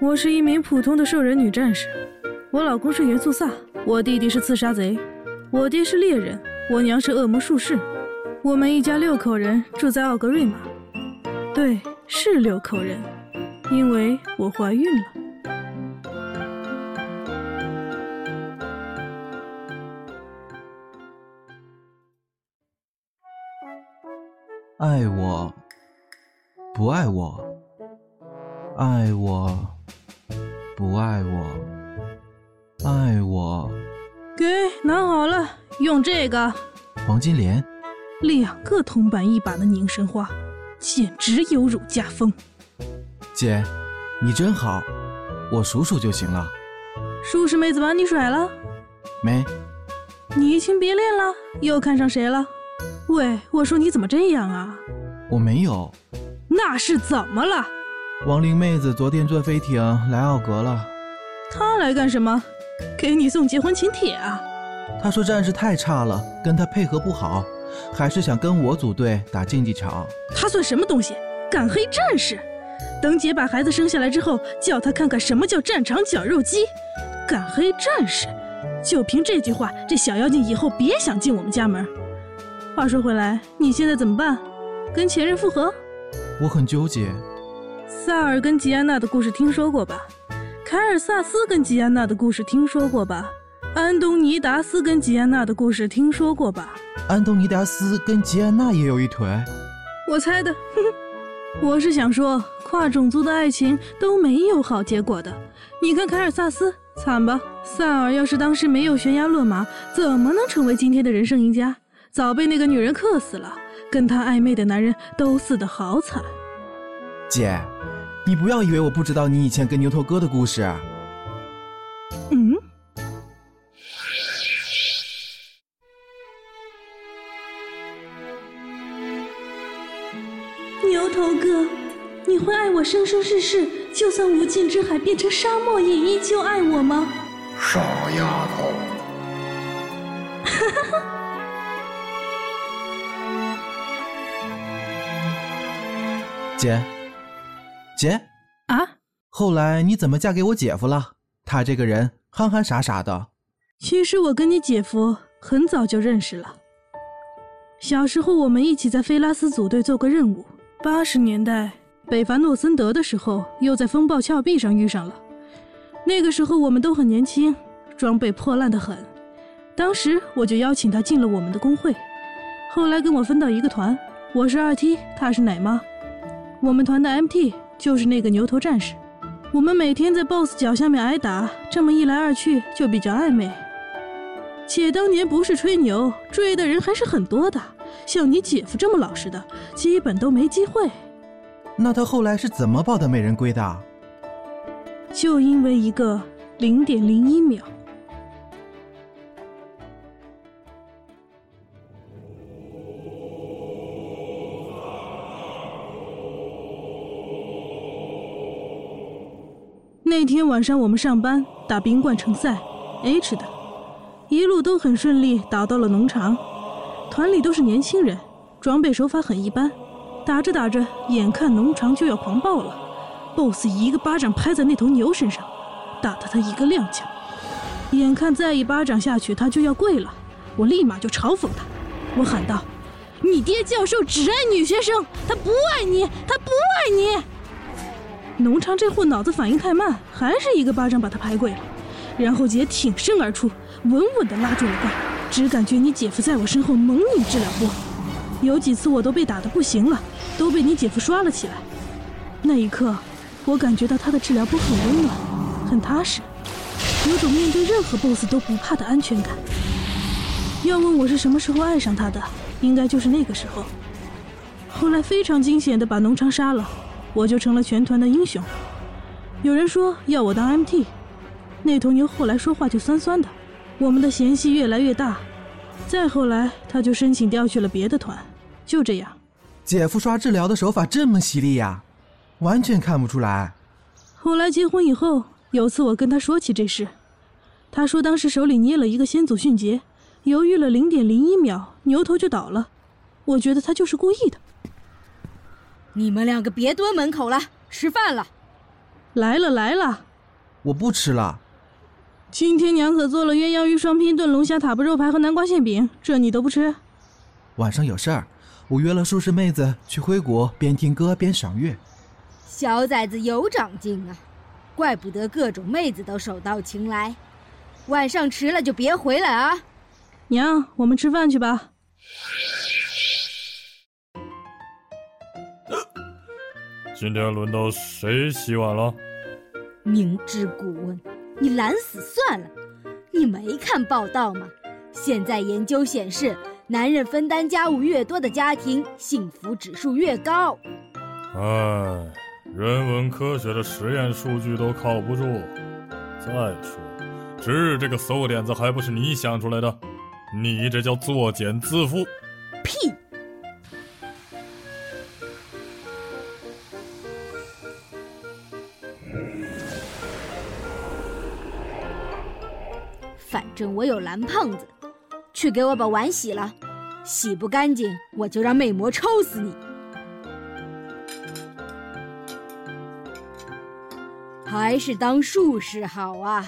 我是一名普通的兽人女战士，我老公是元素萨，我弟弟是刺杀贼，我爹是猎人，我娘是恶魔术士，我们一家六口人住在奥格瑞玛。对，是六口人，因为我怀孕了。爱我，不爱我，爱我，不爱我，爱我。给拿好了，用这个。黄金莲，两个铜板一把的凝神花，简直有辱家风。姐，你真好，我数数就行了。术士妹子把你甩了？没。你移情别恋了？又看上谁了？喂，我说你怎么这样啊？我没有。那是怎么了？亡灵妹子昨天坐飞艇来奥格了。她来干什么？给你送结婚请帖啊？她说战士太差了，跟她配合不好，还是想跟我组队打竞技场。她算什么东西？敢黑战士？等姐把孩子生下来之后，叫她看看什么叫战场绞肉机。敢黑战士？就凭这句话，这小妖精以后别想进我们家门。话说回来，你现在怎么办？跟前任复合？我很纠结。萨尔跟吉安娜的故事听说过吧？凯尔萨斯跟吉安娜的故事听说过吧？安东尼达斯跟吉安娜的故事听说过吧？安东尼达斯跟吉安娜也有一腿？我猜的。哼哼，我是想说，跨种族的爱情都没有好结果的。你看凯尔萨斯，惨吧？萨尔要是当时没有悬崖勒马，怎么能成为今天的人生赢家？早被那个女人克死了，跟他暧昧的男人都死得好惨。姐，你不要以为我不知道你以前跟牛头哥的故事。嗯。牛头哥，你会爱我生生世世，就算无尽之海变成沙漠，也依旧爱我吗？傻丫头。哈哈哈。姐，姐啊！后来你怎么嫁给我姐夫了？他这个人憨憨傻傻的。其实我跟你姐夫很早就认识了。小时候我们一起在菲拉斯组队做过任务。八十年代北伐诺森德的时候，又在风暴峭壁上遇上了。那个时候我们都很年轻，装备破烂的很。当时我就邀请他进了我们的工会。后来跟我分到一个团，我是二 T，他是奶妈。我们团的 MT 就是那个牛头战士，我们每天在 BOSS 脚下面挨打，这么一来二去就比较暧昧。且当年不是吹牛，追的人还是很多的，像你姐夫这么老实的，基本都没机会。那他后来是怎么抱得美人归的？就因为一个零点零一秒。天晚上我们上班打冰冠城赛，H 的，一路都很顺利，打到了农场。团里都是年轻人，装备手法很一般。打着打着，眼看农场就要狂暴了，BOSS 一个巴掌拍在那头牛身上，打得他一个踉跄。眼看再一巴掌下去，他就要跪了，我立马就嘲讽他，我喊道：“你爹教授只爱女学生，他不爱你，他不爱你。”农场这货脑子反应太慢，还是一个巴掌把他拍跪了，然后姐挺身而出，稳稳地拉住了怪，只感觉你姐夫在我身后猛拧治疗波，有几次我都被打得不行了，都被你姐夫刷了起来。那一刻，我感觉到他的治疗波很温暖，很踏实，有种面对任何 BOSS 都不怕的安全感。要问我是什么时候爱上他的，应该就是那个时候。后来非常惊险地把农场杀了。我就成了全团的英雄。有人说要我当 MT，那头牛后来说话就酸酸的。我们的嫌隙越来越大，再后来他就申请调去了别的团，就这样。姐夫刷治疗的手法这么犀利呀，完全看不出来。后来结婚以后，有次我跟他说起这事，他说当时手里捏了一个先祖迅捷，犹豫了零点零一秒，牛头就倒了。我觉得他就是故意的。你们两个别蹲门口了，吃饭了。来了来了，我不吃了。今天娘可做了鸳鸯鱼双拼炖龙虾塔布肉排和南瓜馅饼，这你都不吃？晚上有事儿，我约了术士妹子去灰谷，边听歌边赏月。小崽子有长进啊，怪不得各种妹子都手到擒来。晚上迟了就别回来啊！娘，我们吃饭去吧。今天轮到谁洗碗了？明知故问，你懒死算了。你没看报道吗？现在研究显示，男人分担家务越多的家庭，幸福指数越高。唉，人文科学的实验数据都靠不住。再说，值日这个馊点子还不是你想出来的？你这叫作茧自缚。屁！正我有蓝胖子，去给我把碗洗了。洗不干净，我就让魅魔抽死你。还是当术士好啊！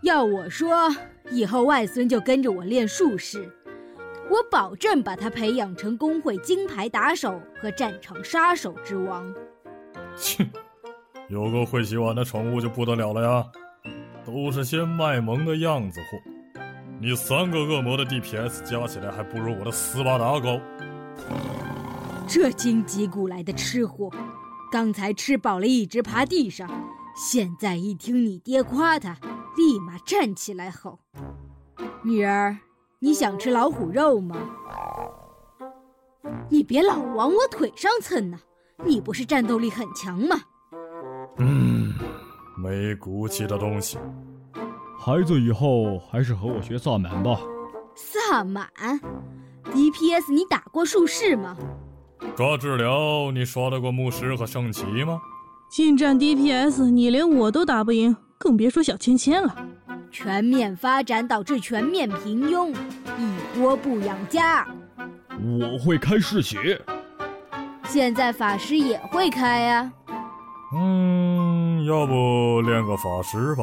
要我说，以后外孙就跟着我练术士，我保证把他培养成工会金牌打手和战场杀手之王。切，有个会洗碗的宠物就不得了了呀！都是些卖萌的样子货，你三个恶魔的 DPS 加起来还不如我的斯巴达高。这荆棘谷来的吃货，刚才吃饱了一直爬地上，现在一听你爹夸他，立马站起来吼：“女儿，你想吃老虎肉吗？你别老往我腿上蹭呐！你不是战斗力很强吗？”嗯。没骨气的东西，孩子以后还是和我学萨满吧。萨满，DPS 你打过术士吗？抓治疗你刷得过牧师和圣骑吗？近战 DPS 你连我都打不赢，更别说小芊芊了。全面发展导致全面平庸，一锅不养家。我会开嗜血。现在法师也会开呀。嗯，要不练个法师吧？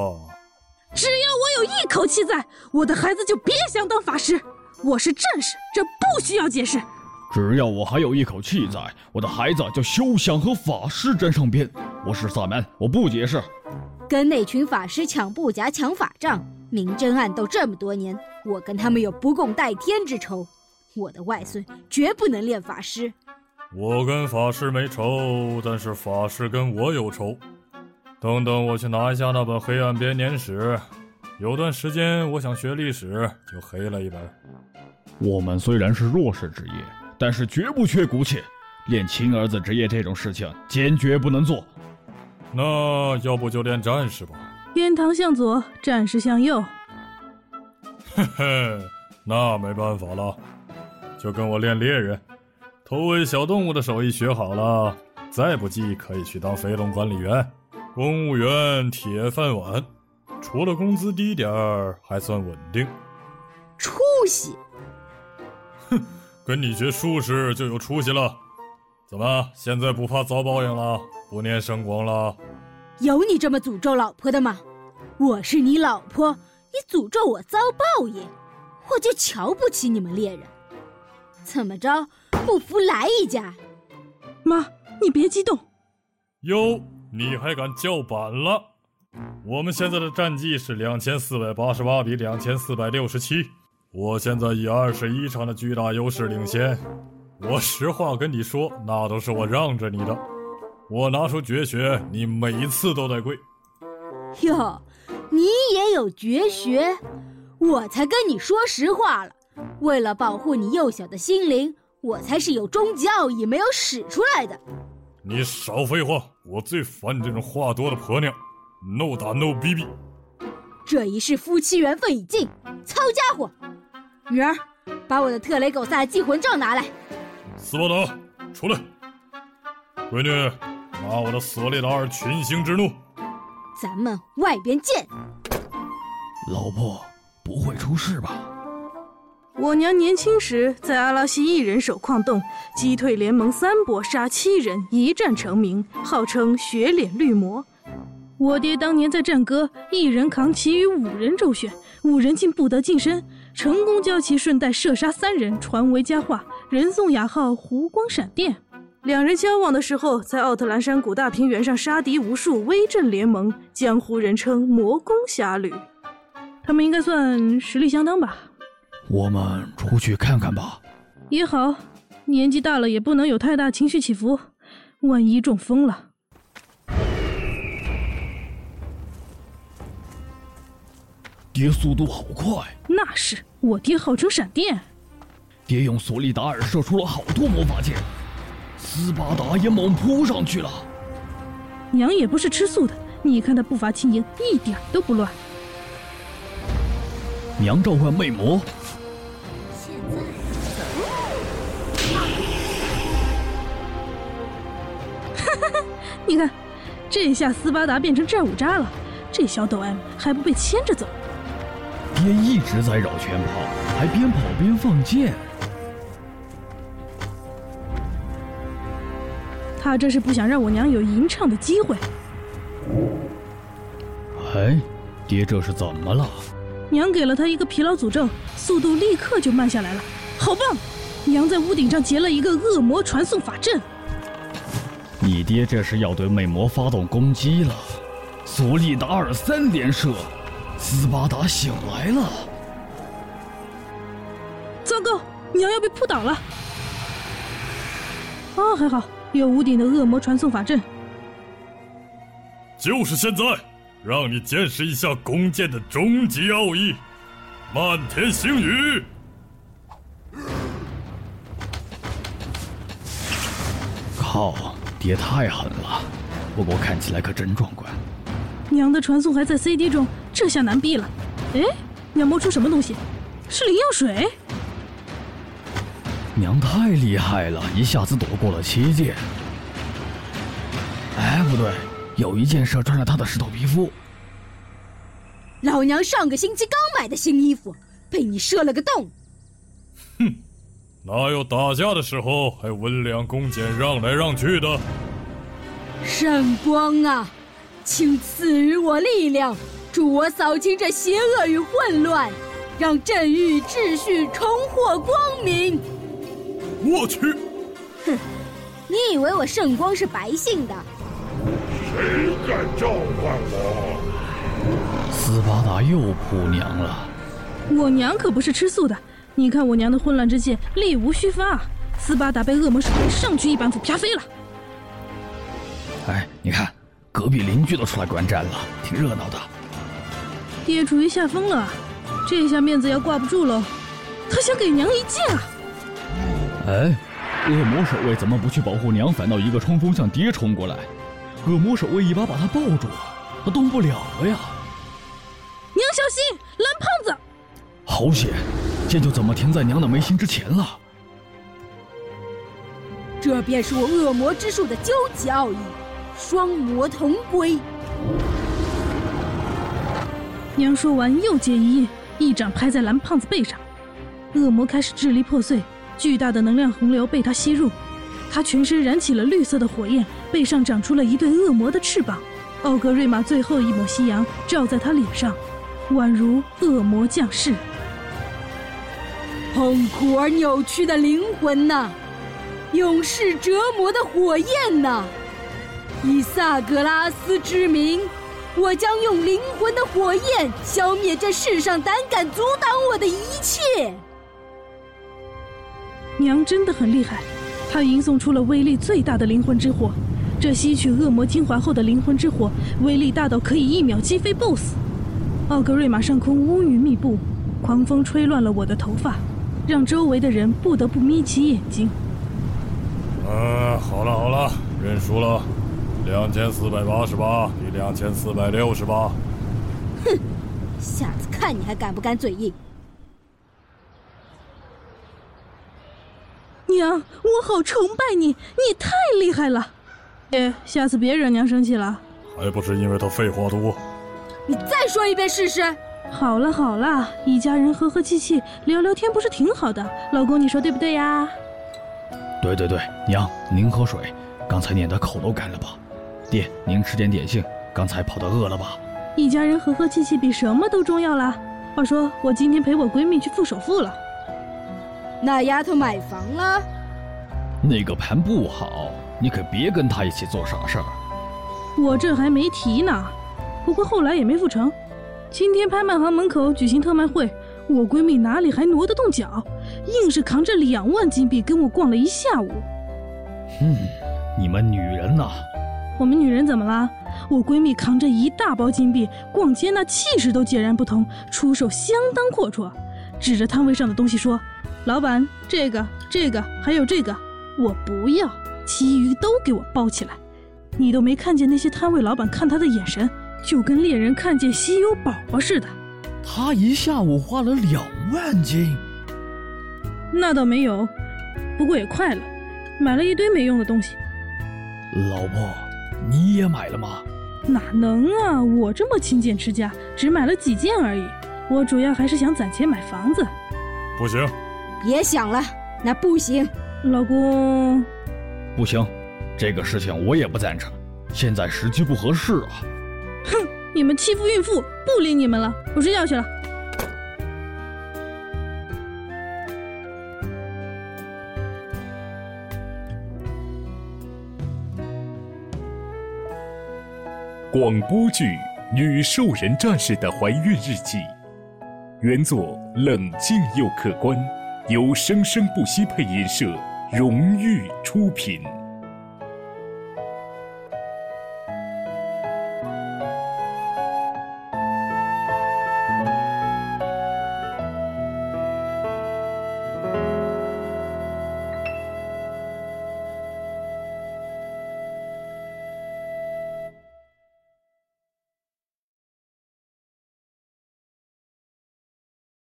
只要我有一口气在，我的孩子就别想当法师。我是战士，这不需要解释。只要我还有一口气在，我的孩子就休想和法师沾上边。我是萨满，我不解释。跟那群法师抢布甲、抢法杖，明争暗斗这么多年，我跟他们有不共戴天之仇。我的外孙绝不能练法师。我跟法师没仇，但是法师跟我有仇。等等，我去拿一下那本《黑暗编年史》。有段时间我想学历史，就黑了一本。我们虽然是弱势职业，但是绝不缺骨气。练亲儿子职业这种事情，坚决不能做。那要不就练战士吧。天堂向左，战士向右。嘿嘿，那没办法了，就跟我练猎人。偷喂小动物的手艺学好了，再不济可以去当飞龙管理员、公务员，铁饭碗。除了工资低点儿，还算稳定。出息！哼，跟你学术士就有出息了。怎么，现在不怕遭报应了？不念圣光了？有你这么诅咒老婆的吗？我是你老婆，你诅咒我遭报应，我就瞧不起你们猎人。怎么着？不服来一架！妈，你别激动。哟，你还敢叫板了？我们现在的战绩是两千四百八十八比两千四百六十七，我现在以二十一场的巨大优势领先。我实话跟你说，那都是我让着你的。我拿出绝学，你每次都得跪。哟，你也有绝学？我才跟你说实话了。为了保护你幼小的心灵。我才是有终极奥义没有使出来的。你少废话！我最烦你这种话多的婆娘。No 打 No 逼逼。这一世夫妻缘分已尽，操家伙！女儿，把我的特雷狗萨祭魂杖拿来。斯巴达，出来！闺女，拿我的索利达尔群星之怒。咱们外边见。老婆，不会出事吧？我娘年轻时在阿拉西一人守矿洞，击退联盟三波，杀七人，一战成名，号称雪脸绿魔。我爹当年在战歌，一人扛其余五人周旋，五人竟不得近身，成功将其顺带射杀三人，传为佳话，人送雅号“湖光闪电”。两人交往的时候，在奥特兰山谷大平原上杀敌无数，威震联盟，江湖人称“魔宫侠侣”。他们应该算实力相当吧？我们出去看看吧。也好，年纪大了也不能有太大情绪起伏，万一中风了。爹速度好快，那是我爹号称闪电。爹用索利达尔射出了好多魔法箭，斯巴达也猛扑上去了。娘也不是吃素的，你看他步伐轻盈，一点都不乱。娘召唤魅魔，你看，这下斯巴达变成战五渣了，这小抖 M 还不被牵着走？爹一直在绕圈跑，还边跑边放箭。他这是不想让我娘有吟唱的机会。哎，爹这是怎么了？娘给了他一个疲劳诅咒，速度立刻就慢下来了，好棒！娘在屋顶上结了一个恶魔传送法阵。你爹这是要对魅魔发动攻击了，索利达尔三连射。斯巴达醒来了！糟糕，娘要被扑倒了！啊，还好有屋顶的恶魔传送法阵。就是现在，让你见识一下弓箭的终极奥义——漫天星雨！靠，爹太狠了，不过看起来可真壮观。娘的传送还在 CD 中，这下难避了。哎，娘摸出什么东西？是灵药水。娘太厉害了，一下子躲过了七箭。哎，不对，有一件事穿了他的石头皮肤。老娘上个星期刚买的新衣服，被你射了个洞。哼，哪有打架的时候还温良恭俭让来让去的？圣光啊！请赐予我力量，助我扫清这邪恶与混乱，让镇域秩序重获光明。我去！哼，你以为我圣光是白姓的？谁敢召唤我？斯巴达又扑娘了。我娘可不是吃素的，你看我娘的混乱之剑力无虚发，斯巴达被恶魔手雷上去一板斧啪飞了。哎，你看。隔壁邻居都出来观战了，挺热闹的。爹处于下风了，这下面子要挂不住喽。他想给娘一剑啊！哎，恶魔守卫怎么不去保护娘，反倒一个冲锋向爹冲过来？恶魔守卫一把把他抱住了，他动不了了呀！娘小心，蓝胖子！好险，剑就怎么停在娘的眉心之前了。这便是我恶魔之术的究极奥义。双魔同归。娘说完，又接一印，一掌拍在蓝胖子背上，恶魔开始支离破碎，巨大的能量洪流被他吸入，他全身燃起了绿色的火焰，背上长出了一对恶魔的翅膀。奥格瑞玛最后一抹夕阳照在他脸上，宛如恶魔降世。痛苦而扭曲的灵魂呐，永世折磨的火焰呐！以萨格拉斯之名，我将用灵魂的火焰消灭这世上胆敢阻挡我的一切。娘真的很厉害，她吟诵出了威力最大的灵魂之火。这吸取恶魔精华后的灵魂之火，威力大到可以一秒击飞 BOSS。奥格瑞玛上空乌云密布，狂风吹乱了我的头发，让周围的人不得不眯起眼睛。啊，好了好了，认输了。两千四百八十八比两千四百六十八。哼，下次看你还敢不敢嘴硬。娘，我好崇拜你，你太厉害了。爹，下次别惹娘生气了。还不是因为他废话多。你再说一遍试试。好了好了，一家人和和气气聊聊天不是挺好的？老公，你说对不对呀？对对对，娘您喝水，刚才念的口都干了吧？爹，您吃点点心，刚才跑的饿了吧？一家人和和气气比什么都重要啦。话说，我今天陪我闺蜜去付首付了。那丫头买房了？那个盘不好，你可别跟她一起做傻事儿。我这还没提呢，不过后来也没付成。今天拍卖行门口举行特卖会，我闺蜜哪里还挪得动脚，硬是扛着两万金币跟我逛了一下午。嗯，你们女人呐，我们女人怎么啦？我闺蜜扛着一大包金币逛街，那气势都截然不同，出手相当阔绰，指着摊位上的东西说：“老板，这个、这个还有这个，我不要，其余都给我包起来。”你都没看见那些摊位老板看她的眼神，就跟猎人看见稀有宝宝似的。他一下午花了两万金，那倒没有，不过也快了，买了一堆没用的东西。老婆，你也买了吗？哪能啊！我这么勤俭持家，只买了几件而已。我主要还是想攒钱买房子。不行，别想了，那不行。老公，不行，这个事情我也不赞成。现在时机不合适啊。你们欺负孕妇，不理你们了，我睡觉去了。广播剧《女兽人战士的怀孕日记》，原作冷静又客观，由生生不息配音社荣誉出品。